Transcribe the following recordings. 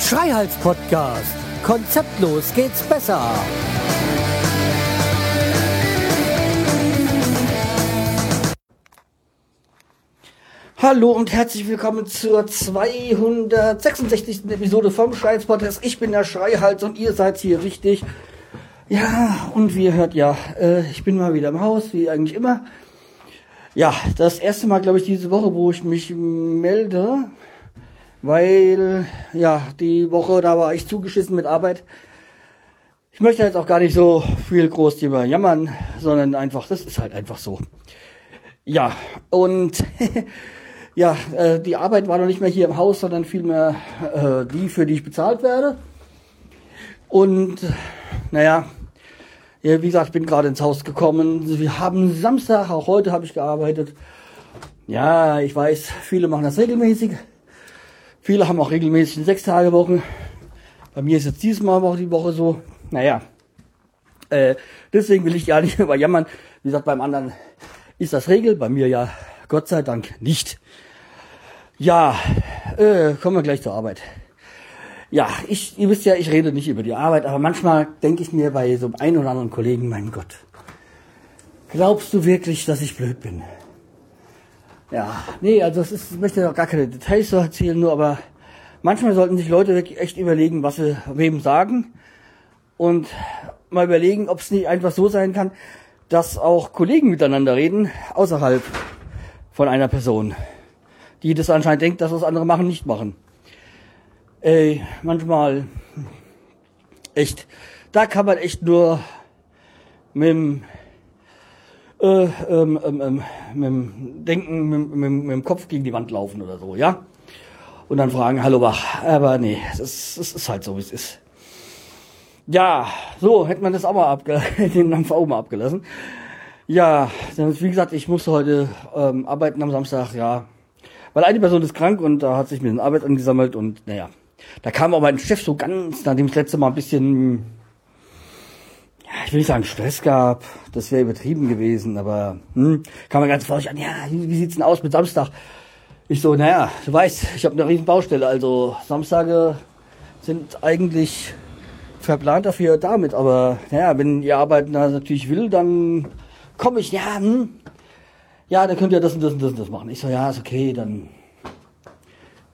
Schreihals Podcast. Konzeptlos geht's besser. Hallo und herzlich willkommen zur 266. Episode vom Schreihals Podcast. Ich bin der Schreihals und ihr seid hier richtig. Ja, und wie ihr hört, ja, äh, ich bin mal wieder im Haus, wie eigentlich immer. Ja, das erste Mal, glaube ich, diese Woche, wo ich mich melde weil ja, die Woche, da war ich zugeschissen mit Arbeit. Ich möchte jetzt auch gar nicht so viel groß drüber jammern, sondern einfach, das ist halt einfach so. Ja, und ja, äh, die Arbeit war noch nicht mehr hier im Haus, sondern vielmehr äh, die, für die ich bezahlt werde. Und naja, ja, wie gesagt, ich bin gerade ins Haus gekommen. Wir haben Samstag, auch heute habe ich gearbeitet. Ja, ich weiß, viele machen das regelmäßig. Viele haben auch regelmäßig eine Sechs-Tage-Woche. Bei mir ist jetzt dieses Mal auch die Woche so. Naja, äh, deswegen will ich ja nicht überjammern. Wie gesagt, beim anderen ist das Regel, bei mir ja Gott sei Dank nicht. Ja, äh, kommen wir gleich zur Arbeit. Ja, ich, ihr wisst ja, ich rede nicht über die Arbeit, aber manchmal denke ich mir bei so einem oder anderen Kollegen, mein Gott, glaubst du wirklich, dass ich blöd bin? Ja, nee, also es ist, ich möchte auch gar keine Details so erzählen, nur aber manchmal sollten sich Leute wirklich echt überlegen, was sie wem sagen und mal überlegen, ob es nicht einfach so sein kann, dass auch Kollegen miteinander reden, außerhalb von einer Person, die das anscheinend denkt, dass was andere machen, nicht machen. Ey, manchmal echt, da kann man echt nur mit dem äh, ähm, ähm, ähm, mit dem Denken, mit, mit, mit, dem Kopf gegen die Wand laufen oder so, ja? Und dann fragen, hallo wach. Aber nee, es ist, halt so, wie es ist. Ja, so, hätte man das auch mal abge den Dampf auch mal abgelassen. Ja, wie gesagt, ich musste heute ähm, arbeiten am Samstag, ja. Weil eine Person ist krank und da hat sich mit den Arbeit angesammelt und naja. Da kam auch mein Chef so ganz, nachdem das letzte Mal ein bisschen ich will nicht sagen Stress gab, das wäre übertrieben gewesen, aber hm, kam man ganz vorsichtig an, ja, wie sieht's denn aus mit Samstag? Ich so, naja, du weißt, ich habe eine riesen Baustelle, also Samstage sind eigentlich verplant dafür damit, aber naja, wenn ihr arbeiten natürlich will, dann komme ich, ja, hm, ja, dann könnt ihr das und das und das und das machen. Ich so, ja, ist okay, dann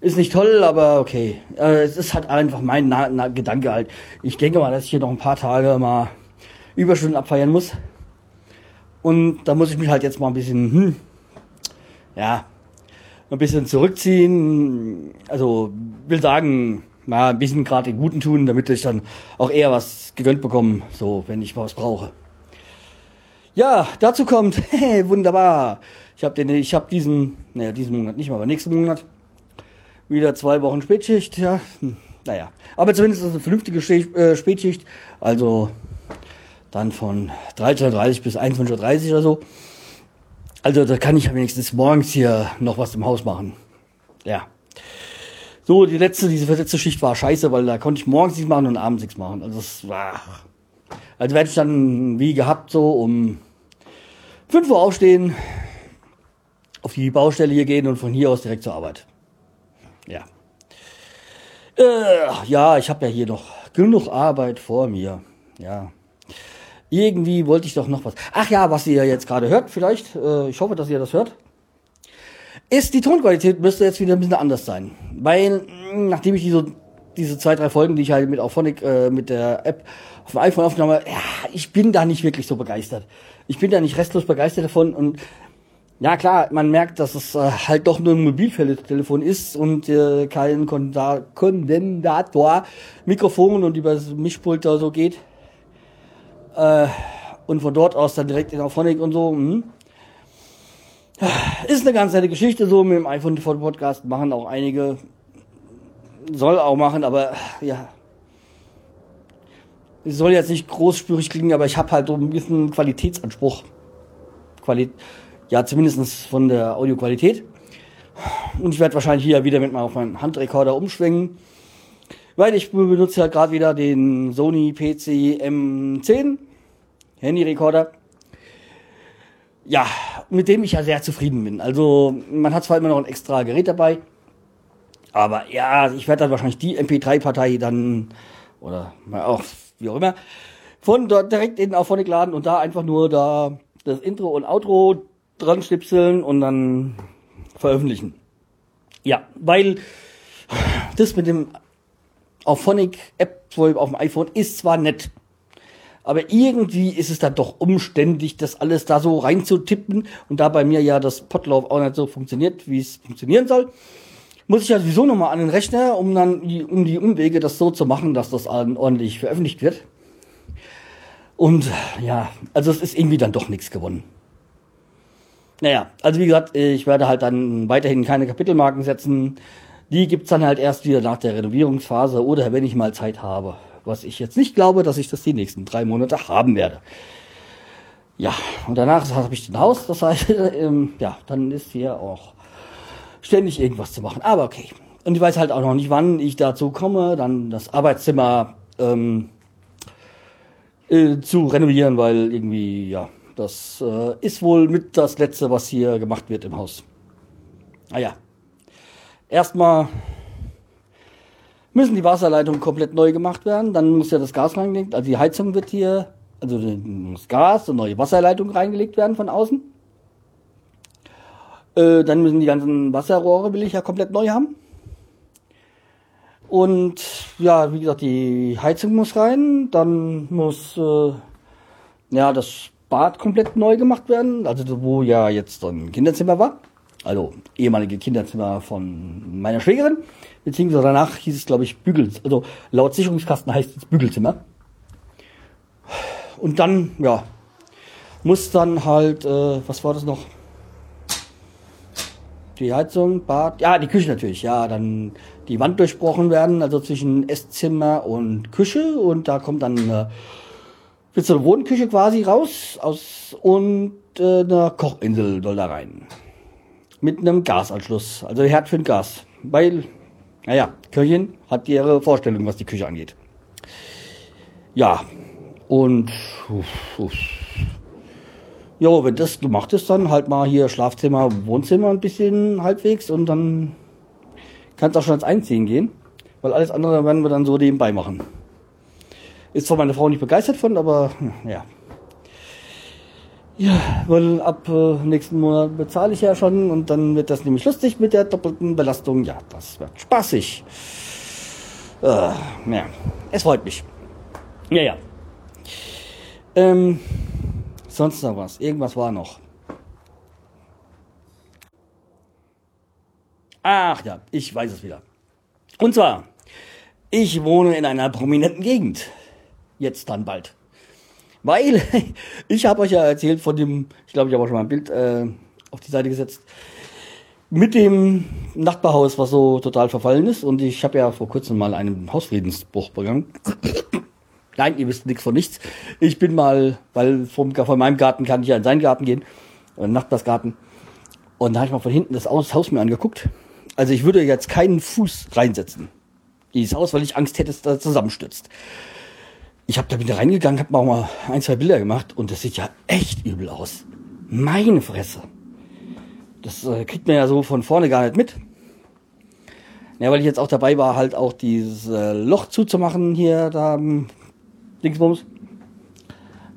ist nicht toll, aber okay. Äh, es ist halt einfach mein na na Gedanke halt. Ich denke mal, dass ich hier noch ein paar Tage mal Überstunden abfeiern muss. Und da muss ich mich halt jetzt mal ein bisschen, hm, ja, ein bisschen zurückziehen. Also will sagen, mal ein bisschen gerade den Guten tun, damit ich dann auch eher was gegönnt bekomme, so wenn ich was brauche. Ja, dazu kommt, hey, wunderbar. Ich habe den, ich habe diesen, naja, diesen Monat nicht mal, aber nächsten Monat wieder zwei Wochen Spätschicht. Ja, hm, naja, aber zumindest ist eine vernünftige äh, Spätschicht. Also dann von 13.30 bis 21.30 Uhr oder so. Also da kann ich wenigstens morgens hier noch was im Haus machen. Ja. So, die letzte, diese letzte Schicht war scheiße, weil da konnte ich morgens nichts machen und abends nichts machen. Also es war. Also werde ich dann wie gehabt so um 5 Uhr aufstehen, auf die Baustelle hier gehen und von hier aus direkt zur Arbeit. Ja. Äh, ja, ich habe ja hier noch genug Arbeit vor mir. Ja. Irgendwie wollte ich doch noch was. Ach ja, was ihr jetzt gerade hört, vielleicht, äh, ich hoffe, dass ihr das hört, ist die Tonqualität müsste jetzt wieder ein bisschen anders sein. Weil, nachdem ich diese, diese zwei, drei Folgen, die ich halt mit Auphonic, äh, mit der App auf dem iPhone aufgenommen habe, ja, ich bin da nicht wirklich so begeistert. Ich bin da nicht restlos begeistert davon und ja klar, man merkt, dass es äh, halt doch nur ein Mobiltelefon ist und äh, kein Kondensator, Mikrofon und über das Mischpult da so geht. Äh, und von dort aus dann direkt in Auphonic und so. Hm. Ist eine ganz nette Geschichte so mit dem iPhone TV Podcast. Machen auch einige. Soll auch machen, aber ja. Es soll jetzt nicht großspürig klingen, aber ich habe halt so ein bisschen Qualitätsanspruch. Quali ja, zumindest von der Audioqualität. Und ich werde wahrscheinlich hier wieder mit mal auf meinen Handrekorder umschwingen. Weil ich benutze ja gerade wieder den Sony PC M10 Handyrekorder. ja, mit dem ich ja sehr zufrieden bin. Also man hat zwar immer noch ein extra Gerät dabei, aber ja, ich werde dann wahrscheinlich die MP3-Partei dann, oder auch, wie auch immer, von dort direkt in Auphonic laden und da einfach nur da das Intro und Outro dran schnipseln und dann veröffentlichen. Ja, weil das mit dem Auphonic App auf dem iPhone ist zwar nett, aber irgendwie ist es dann doch umständlich, das alles da so reinzutippen und da bei mir ja das Potlauf auch nicht so funktioniert, wie es funktionieren soll, muss ich ja sowieso nochmal an den Rechner, um dann um die Umwege das so zu machen, dass das ordentlich veröffentlicht wird. Und ja, also es ist irgendwie dann doch nichts gewonnen. Naja, also wie gesagt, ich werde halt dann weiterhin keine Kapitelmarken setzen. Die gibt's dann halt erst wieder nach der Renovierungsphase oder wenn ich mal Zeit habe. Was ich jetzt nicht glaube, dass ich das die nächsten drei Monate haben werde. Ja, und danach habe ich den Haus, das heißt, ähm, ja, dann ist hier auch ständig irgendwas zu machen. Aber okay. Und ich weiß halt auch noch nicht, wann ich dazu komme, dann das Arbeitszimmer ähm, äh, zu renovieren, weil irgendwie, ja, das äh, ist wohl mit das Letzte, was hier gemacht wird im Haus. Naja. Erstmal müssen die Wasserleitungen komplett neu gemacht werden. Dann muss ja das Gas reingelegt, also die Heizung wird hier, also das Gas und neue Wasserleitung reingelegt werden von außen. Äh, dann müssen die ganzen Wasserrohre, will ich ja komplett neu haben. Und ja, wie gesagt, die Heizung muss rein, dann muss äh, ja das Bad komplett neu gemacht werden, also wo ja jetzt ein Kinderzimmer war, also ehemalige Kinderzimmer von meiner Schwägerin, beziehungsweise danach hieß es glaube ich Bügel, also laut Sicherungskasten heißt es Bügelzimmer. Und dann ja muss dann halt, äh, was war das noch? die Heizung, Bad, ja, die Küche natürlich, ja, dann die Wand durchbrochen werden, also zwischen Esszimmer und Küche und da kommt dann eine, wird so eine Wohnküche quasi raus aus und äh, eine Kochinsel soll da rein. Mit einem Gasanschluss, also Herd für ein Gas, weil, naja, Köchin hat ihre Vorstellung, was die Küche angeht. Ja, und uff, uff. Jo, wenn das gemacht ist, dann halt mal hier Schlafzimmer, Wohnzimmer ein bisschen halbwegs und dann kann es auch schon ans Einziehen gehen. Weil alles andere werden wir dann so nebenbei machen. Ist zwar meine Frau nicht begeistert von, aber ja. Ja, weil ab äh, nächsten Monat bezahle ich ja schon und dann wird das nämlich lustig mit der doppelten Belastung. Ja, das wird spaßig. Äh, ja, es freut mich. Ja, ja. Ähm, Sonst noch was. Irgendwas war noch. Ach ja, ich weiß es wieder. Und zwar, ich wohne in einer prominenten Gegend. Jetzt dann bald. Weil, ich habe euch ja erzählt von dem, ich glaube, ich habe auch schon mal ein Bild äh, auf die Seite gesetzt, mit dem Nachbarhaus, was so total verfallen ist. Und ich habe ja vor kurzem mal einen Hausfriedensbruch begangen. Nein, ihr wisst nichts von nichts. Ich bin mal, weil vom, von meinem Garten kann ich ja in seinen Garten gehen, den Nachbarsgarten. Und da habe ich mal von hinten das Haus mir angeguckt. Also ich würde jetzt keinen Fuß reinsetzen. Dieses Haus, weil ich Angst hätte, dass es zusammenstürzt. Ich habe da wieder reingegangen, habe auch mal ein, zwei Bilder gemacht und das sieht ja echt übel aus. Meine Fresse. Das äh, kriegt man ja so von vorne gar nicht mit. Ja, weil ich jetzt auch dabei war, halt auch dieses äh, Loch zuzumachen hier da Dingsbums.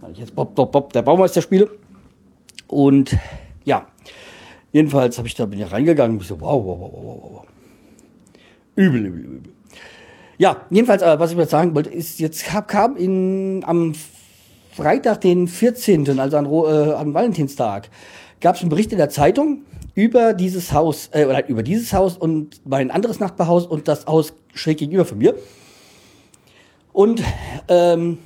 Weil ich jetzt Bob, Bob, Bob, der Baumeister spiele. Und ja, jedenfalls habe ich da bin ich reingegangen und so, wow, wow, wow, wow, wow. Übel, übel, übel. Ja, jedenfalls, äh, was ich jetzt sagen wollte, ist, jetzt kam, kam in, am Freitag, den 14., also an, äh, an Valentinstag, gab es einen Bericht in der Zeitung über dieses Haus, äh, oder über dieses Haus und mein anderes Nachbarhaus und das Haus schräg gegenüber von mir. Und ähm,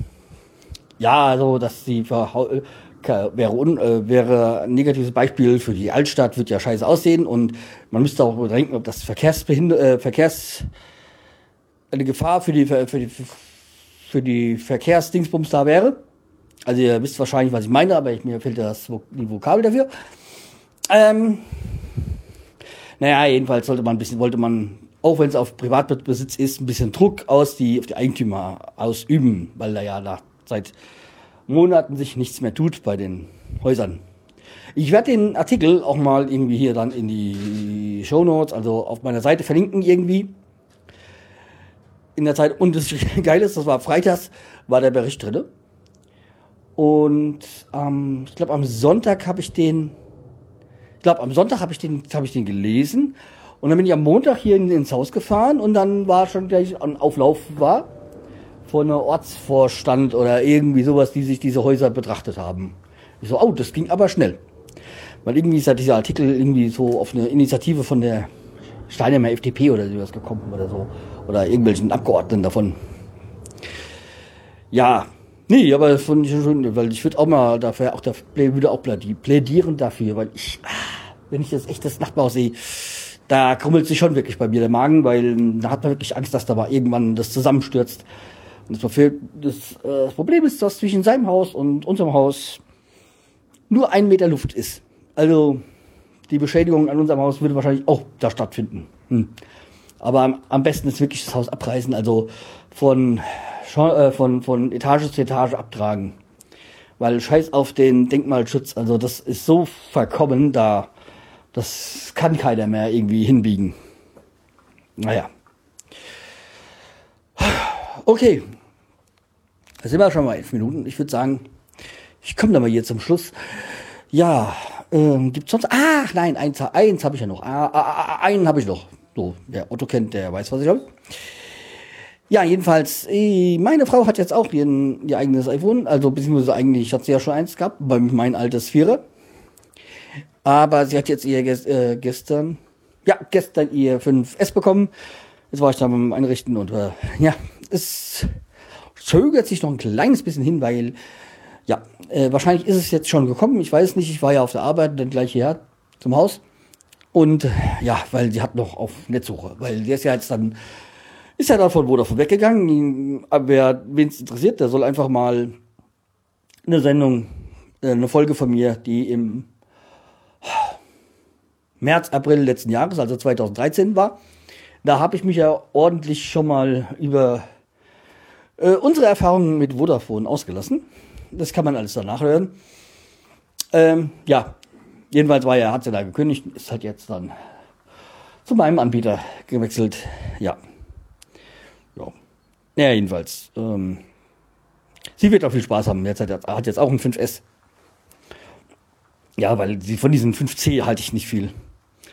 ja, also dass die äh, wäre, un, äh, wäre ein negatives Beispiel für die Altstadt, wird ja scheiße aussehen und man müsste auch bedenken, ob das Verkehrsbehinder äh, Verkehrs eine Gefahr für die für die für die Verkehrsdingsbums da wäre. Also ihr wisst wahrscheinlich, was ich meine, aber ich, mir fehlt das die Vokabel dafür. Ähm, naja, jedenfalls sollte man ein bisschen, wollte man auch wenn es auf Privatbesitz ist, ein bisschen Druck aus die, auf die Eigentümer ausüben, weil da ja nach, seit Monaten sich nichts mehr tut bei den Häusern. Ich werde den Artikel auch mal irgendwie hier dann in die Show Notes, also auf meiner Seite verlinken irgendwie. In der Zeit. Und das Geile ist, das war freitags, war der Bericht drin. Und ähm, ich glaube, am Sonntag habe ich den, ich glaube, am Sonntag habe ich den, habe ich den gelesen. Und dann bin ich am Montag hier in, ins Haus gefahren und dann war schon gleich ein Auflauf war von einer Ortsvorstand oder irgendwie sowas, die sich diese Häuser betrachtet haben. Ich so, oh, das ging aber schnell. Weil irgendwie ist ja dieser Artikel irgendwie so auf eine Initiative von der Steinheimer FDP oder sowas gekommen oder so. Oder irgendwelchen Abgeordneten davon. Ja, nee, aber von schon, weil ich würde auch mal dafür, auch dafür, würde auch plädieren dafür, weil ich, ah, wenn ich das echt das Nachbarhaus sehe, da krummelt sich schon wirklich bei mir der Magen, weil da hat man wirklich Angst, dass da mal irgendwann das zusammenstürzt. Und das, das, äh, das Problem ist, dass zwischen seinem Haus und unserem Haus nur ein Meter Luft ist. Also die Beschädigung an unserem Haus würde wahrscheinlich auch da stattfinden. Hm. Aber am, besten ist wirklich das Haus abreißen, also von, äh, von, von Etage zu Etage abtragen. Weil scheiß auf den Denkmalschutz, also das ist so verkommen da, das kann keiner mehr irgendwie hinbiegen. Naja. Okay. Da sind wir schon mal elf Minuten. Ich würde sagen, ich komme da mal hier zum Schluss. Ja, ähm, gibt sonst. Ach nein, eins, eins habe ich ja noch. Ah, ah, ah, einen habe ich noch. So, wer Otto kennt, der weiß, was ich habe. Ja, jedenfalls, äh, meine Frau hat jetzt auch ihr, ihr eigenes iPhone, also beziehungsweise eigentlich hat sie ja schon eins gehabt, bei mein altes Vierer. Aber sie hat jetzt ihr äh, gestern, ja, gestern ihr 5S bekommen. Jetzt war ich da beim Einrichten und äh, ja, es zögert sich noch ein kleines bisschen hin, weil äh, wahrscheinlich ist es jetzt schon gekommen. Ich weiß nicht, ich war ja auf der Arbeit, dann gleich hierher zum Haus. Und äh, ja, weil sie hat noch auf Netzsuche, weil der ist ja jetzt dann, ist ja dann von Vodafone weggegangen. Aber wen es interessiert, der soll einfach mal eine Sendung, äh, eine Folge von mir, die im März, April letzten Jahres, also 2013 war. Da habe ich mich ja ordentlich schon mal über äh, unsere Erfahrungen mit Vodafone ausgelassen. Das kann man alles danach hören. Ähm, ja, jedenfalls war er, hat sie da gekündigt, ist halt jetzt dann zu meinem Anbieter gewechselt. Ja. Ja. Ja, jedenfalls. Ähm, sie wird auch viel Spaß haben. Jetzt hat, hat jetzt auch ein 5S. Ja, weil sie von diesem 5C halte ich nicht viel.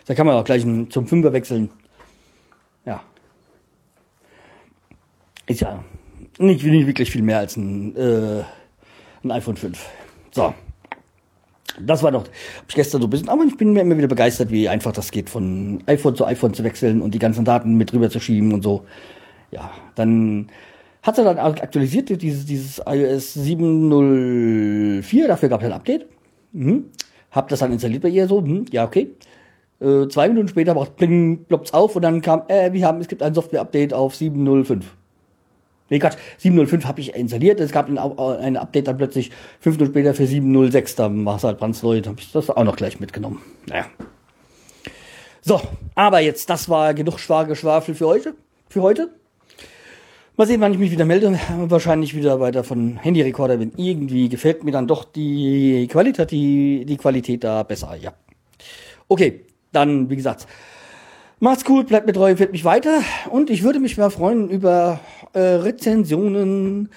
Da kann man auch gleich zum 5er wechseln. Ja. Ist ja nicht, nicht wirklich viel mehr als ein äh, ein iPhone 5. So. Das war doch, hab ich gestern so ein bisschen, aber ich bin mir immer wieder begeistert, wie einfach das geht, von iPhone zu iPhone zu wechseln und die ganzen Daten mit rüber zu schieben und so. Ja, dann hat er dann aktualisiert, dieses, dieses iOS 704, dafür gab es ein Update. Mhm. Hab das dann installiert bei ihr so, mhm. ja, okay. Äh, zwei Minuten später macht Bling, ploppt's auf und dann kam, äh, wir haben, es gibt ein Software-Update auf 705. Nee, Quatsch, 705 habe ich installiert. Es gab ein, ein, Update dann plötzlich fünf Minuten später für 706. Da war es halt brandneu. Da habe ich das auch noch gleich mitgenommen. Naja. So, aber jetzt, das war genug Schwageschwafel für heute. Für heute. Mal sehen, wann ich mich wieder melde. Wahrscheinlich wieder weiter von Handyrekorder bin. Irgendwie gefällt mir dann doch die Qualität, die, die Qualität da besser, ja. Okay, dann, wie gesagt, macht's gut, bleibt mir treu, empfehlt mich weiter. Und ich würde mich mal freuen über äh, Rezensionen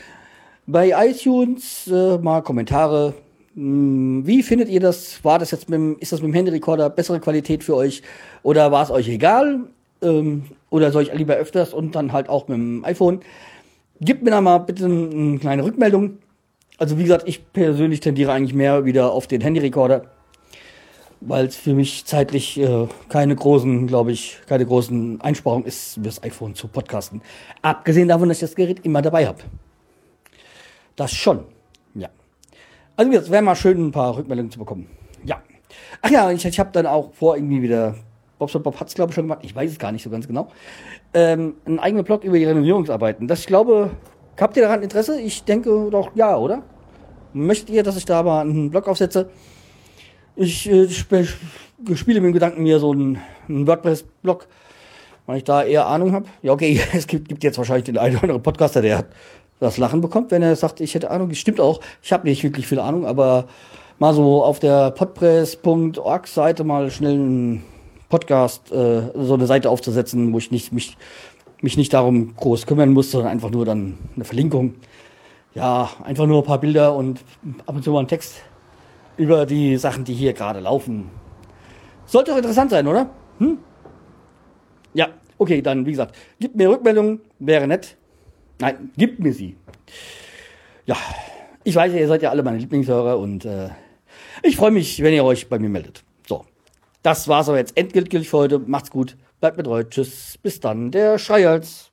bei iTunes, äh, mal Kommentare. Hm, wie findet ihr das? War das jetzt mit dem, ist das mit dem Handyrekorder bessere Qualität für euch? Oder war es euch egal? Ähm, oder soll ich lieber öfters und dann halt auch mit dem iPhone? Gebt mir da mal bitte eine kleine Rückmeldung. Also wie gesagt, ich persönlich tendiere eigentlich mehr wieder auf den Handyrekorder weil es für mich zeitlich äh, keine großen, glaube ich, keine großen Einsparungen ist, das iPhone zu podcasten. Abgesehen davon, dass ich das Gerät immer dabei habe. Das schon, ja. Also jetzt wäre mal schön, ein paar Rückmeldungen zu bekommen. Ja. Ach ja, ich, ich habe dann auch vor, irgendwie wieder, Bob Bob hat es glaube ich schon gemacht, ich weiß es gar nicht so ganz genau, ähm, einen eigenen Blog über die Renovierungsarbeiten. Das, ich glaube, habt ihr daran Interesse? Ich denke doch ja, oder? Möchtet ihr, dass ich da mal einen Blog aufsetze? Ich äh, sp spiele mit dem Gedanken, mir so einen, einen WordPress-Blog, weil ich da eher Ahnung habe. Ja, okay, es gibt, gibt jetzt wahrscheinlich den einen oder anderen Podcaster, der das Lachen bekommt, wenn er sagt, ich hätte Ahnung. Das stimmt auch. Ich habe nicht wirklich viel Ahnung, aber mal so auf der podpress.org Seite mal schnell einen Podcast, äh, so eine Seite aufzusetzen, wo ich nicht, mich, mich nicht darum groß kümmern muss, sondern einfach nur dann eine Verlinkung. Ja, einfach nur ein paar Bilder und ab und zu mal ein Text über die Sachen, die hier gerade laufen. Sollte doch interessant sein, oder? Hm? Ja, okay, dann wie gesagt, gib mir Rückmeldung, wäre nett. Nein, gib mir sie. Ja, ich weiß ja, ihr seid ja alle meine Lieblingshörer und äh, ich freue mich, wenn ihr euch bei mir meldet. So, das war's aber jetzt endgültig für heute. Macht's gut, bleibt mit euch. Tschüss, bis dann, der Schreihals.